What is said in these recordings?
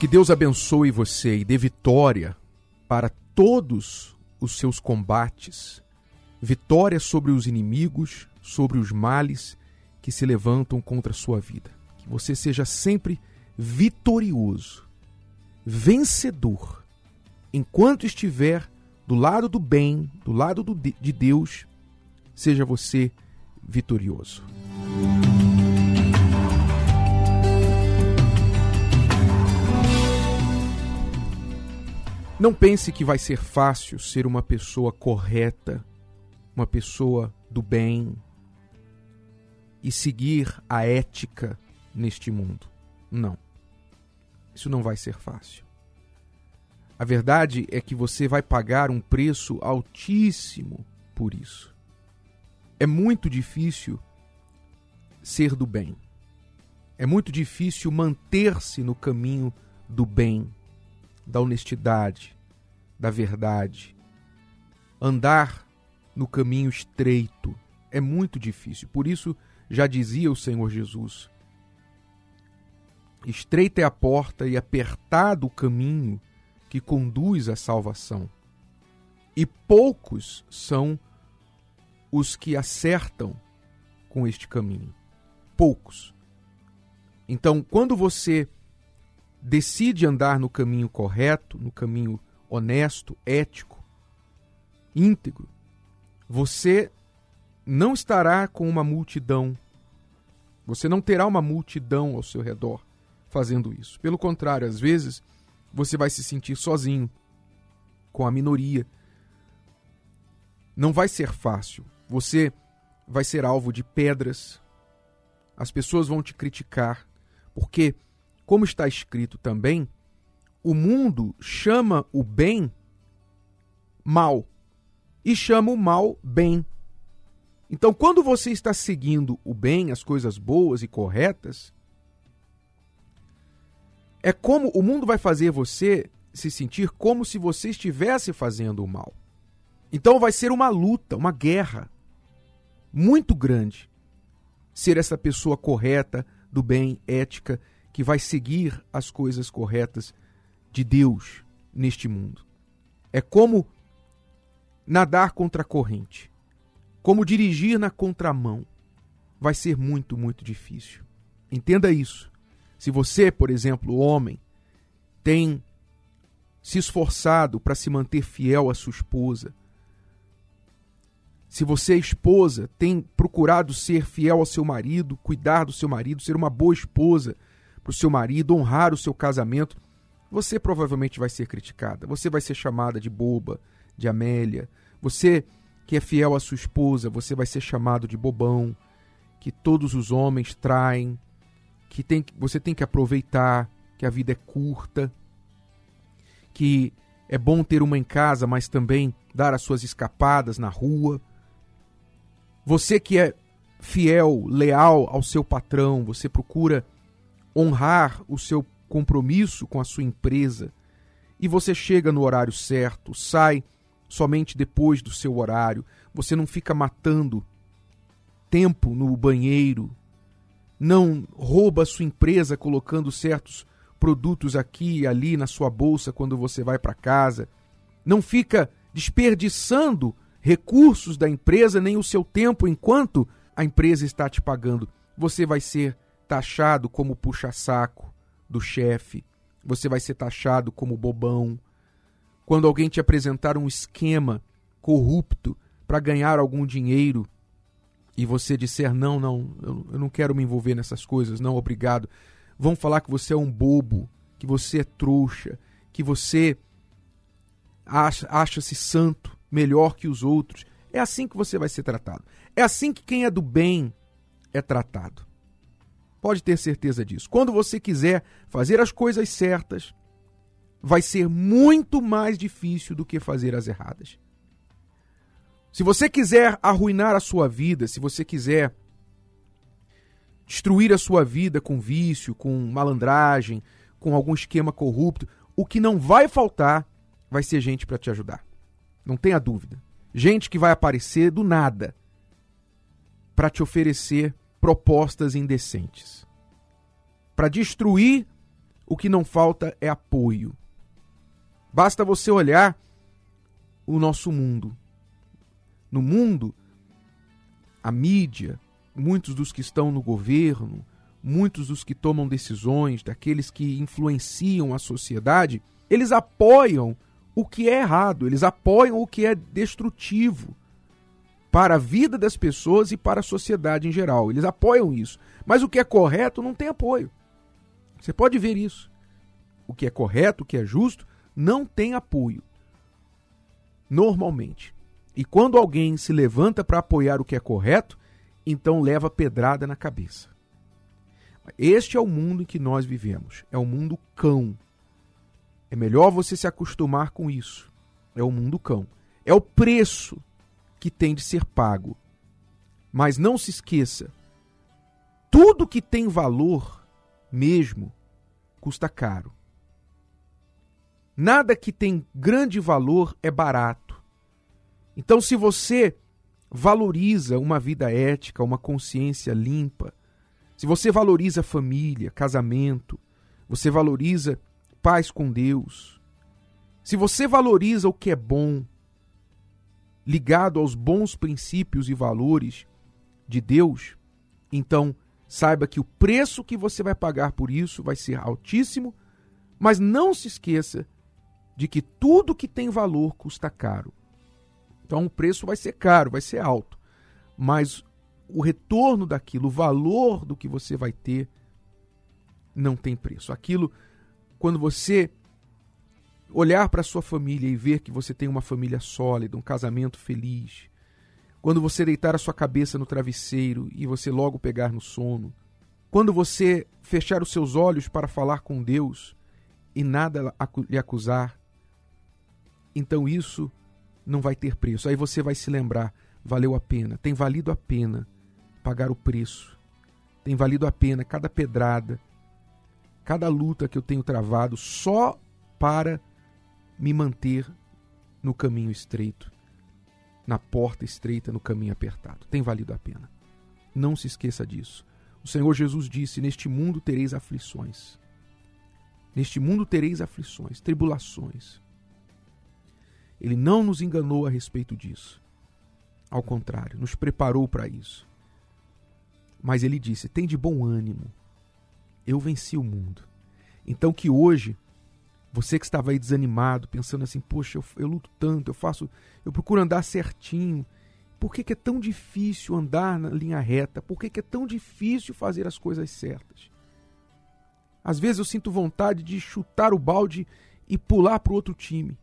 Que Deus abençoe você e dê vitória para todos os seus combates, vitória sobre os inimigos, sobre os males que se levantam contra a sua vida. Que você seja sempre vitorioso, vencedor, enquanto estiver do lado do bem, do lado do, de Deus, seja você vitorioso. Não pense que vai ser fácil ser uma pessoa correta, uma pessoa do bem e seguir a ética neste mundo. Não. Isso não vai ser fácil. A verdade é que você vai pagar um preço altíssimo por isso. É muito difícil ser do bem. É muito difícil manter-se no caminho do bem da honestidade, da verdade. Andar no caminho estreito é muito difícil. Por isso, já dizia o Senhor Jesus: estreita é a porta e apertado o caminho que conduz à salvação. E poucos são os que acertam com este caminho. Poucos. Então, quando você decide andar no caminho correto, no caminho honesto, ético, íntegro, você não estará com uma multidão. Você não terá uma multidão ao seu redor fazendo isso. Pelo contrário, às vezes você vai se sentir sozinho, com a minoria. Não vai ser fácil. Você vai ser alvo de pedras. As pessoas vão te criticar, porque como está escrito também, o mundo chama o bem mal e chama o mal bem. Então, quando você está seguindo o bem, as coisas boas e corretas, é como o mundo vai fazer você se sentir como se você estivesse fazendo o mal. Então vai ser uma luta, uma guerra muito grande ser essa pessoa correta, do bem, ética que vai seguir as coisas corretas de Deus neste mundo. É como nadar contra a corrente, como dirigir na contramão. Vai ser muito, muito difícil. Entenda isso. Se você, por exemplo, homem, tem se esforçado para se manter fiel à sua esposa, se você, esposa, tem procurado ser fiel ao seu marido, cuidar do seu marido, ser uma boa esposa, para o seu marido, honrar o seu casamento, você provavelmente vai ser criticada. Você vai ser chamada de boba, de Amélia. Você que é fiel à sua esposa, você vai ser chamado de bobão, que todos os homens traem, que tem, você tem que aproveitar, que a vida é curta, que é bom ter uma em casa, mas também dar as suas escapadas na rua. Você que é fiel, leal ao seu patrão, você procura honrar o seu compromisso com a sua empresa. E você chega no horário certo, sai somente depois do seu horário, você não fica matando tempo no banheiro, não rouba a sua empresa colocando certos produtos aqui e ali na sua bolsa quando você vai para casa, não fica desperdiçando recursos da empresa nem o seu tempo enquanto a empresa está te pagando. Você vai ser taxado como puxa-saco do chefe, você vai ser taxado como bobão. Quando alguém te apresentar um esquema corrupto para ganhar algum dinheiro e você disser não, não, eu não quero me envolver nessas coisas, não, obrigado. Vão falar que você é um bobo, que você é trouxa, que você acha-se santo, melhor que os outros. É assim que você vai ser tratado. É assim que quem é do bem é tratado. Pode ter certeza disso. Quando você quiser fazer as coisas certas, vai ser muito mais difícil do que fazer as erradas. Se você quiser arruinar a sua vida, se você quiser destruir a sua vida com vício, com malandragem, com algum esquema corrupto, o que não vai faltar vai ser gente para te ajudar. Não tenha dúvida. Gente que vai aparecer do nada para te oferecer propostas indecentes para destruir o que não falta é apoio. Basta você olhar o nosso mundo. No mundo, a mídia, muitos dos que estão no governo, muitos dos que tomam decisões, daqueles que influenciam a sociedade, eles apoiam o que é errado, eles apoiam o que é destrutivo para a vida das pessoas e para a sociedade em geral. Eles apoiam isso. Mas o que é correto não tem apoio. Você pode ver isso. O que é correto, o que é justo, não tem apoio. Normalmente. E quando alguém se levanta para apoiar o que é correto, então leva pedrada na cabeça. Este é o mundo em que nós vivemos. É o um mundo cão. É melhor você se acostumar com isso. É o mundo cão. É o preço que tem de ser pago. Mas não se esqueça: tudo que tem valor mesmo custa caro. Nada que tem grande valor é barato. Então, se você valoriza uma vida ética, uma consciência limpa, se você valoriza família, casamento, você valoriza paz com Deus, se você valoriza o que é bom, ligado aos bons princípios e valores de Deus, então saiba que o preço que você vai pagar por isso vai ser altíssimo, mas não se esqueça de que tudo que tem valor custa caro. Então o preço vai ser caro, vai ser alto, mas o retorno daquilo, o valor do que você vai ter, não tem preço. Aquilo, quando você olhar para sua família e ver que você tem uma família sólida, um casamento feliz, quando você deitar a sua cabeça no travesseiro e você logo pegar no sono, quando você fechar os seus olhos para falar com Deus e nada lhe acusar, então isso não vai ter preço. Aí você vai se lembrar, valeu a pena, tem valido a pena pagar o preço. Tem valido a pena cada pedrada, cada luta que eu tenho travado só para me manter no caminho estreito, na porta estreita, no caminho apertado. Tem valido a pena. Não se esqueça disso. O Senhor Jesus disse: Neste mundo tereis aflições. Neste mundo tereis aflições, tribulações. Ele não nos enganou a respeito disso. Ao contrário, nos preparou para isso. Mas ele disse: tem de bom ânimo. Eu venci o mundo. Então que hoje você que estava aí desanimado, pensando assim, poxa, eu, eu, luto tanto, eu faço, eu procuro andar certinho. Por que, que é tão difícil andar na linha reta? Por que, que é tão difícil fazer as coisas certas? Às vezes eu sinto vontade de chutar o balde e pular para o outro time,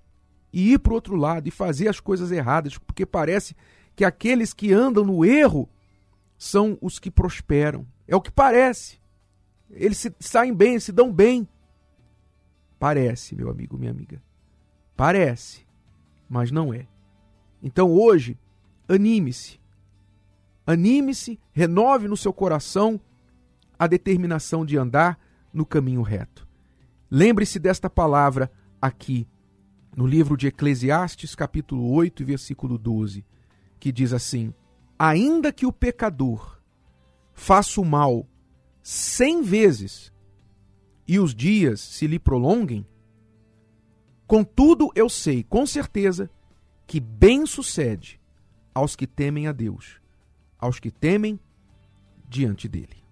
e ir para o outro lado e fazer as coisas erradas, porque parece que aqueles que andam no erro são os que prosperam. É o que parece. Eles se, saem bem, se dão bem. Parece, meu amigo, minha amiga. Parece, mas não é. Então hoje, anime-se. Anime-se, renove no seu coração a determinação de andar no caminho reto. Lembre-se desta palavra aqui no livro de Eclesiastes, capítulo 8, versículo 12, que diz assim: ainda que o pecador faça o mal cem vezes e os dias se lhe prolonguem, contudo eu sei com certeza que bem sucede aos que temem a Deus, aos que temem diante dele.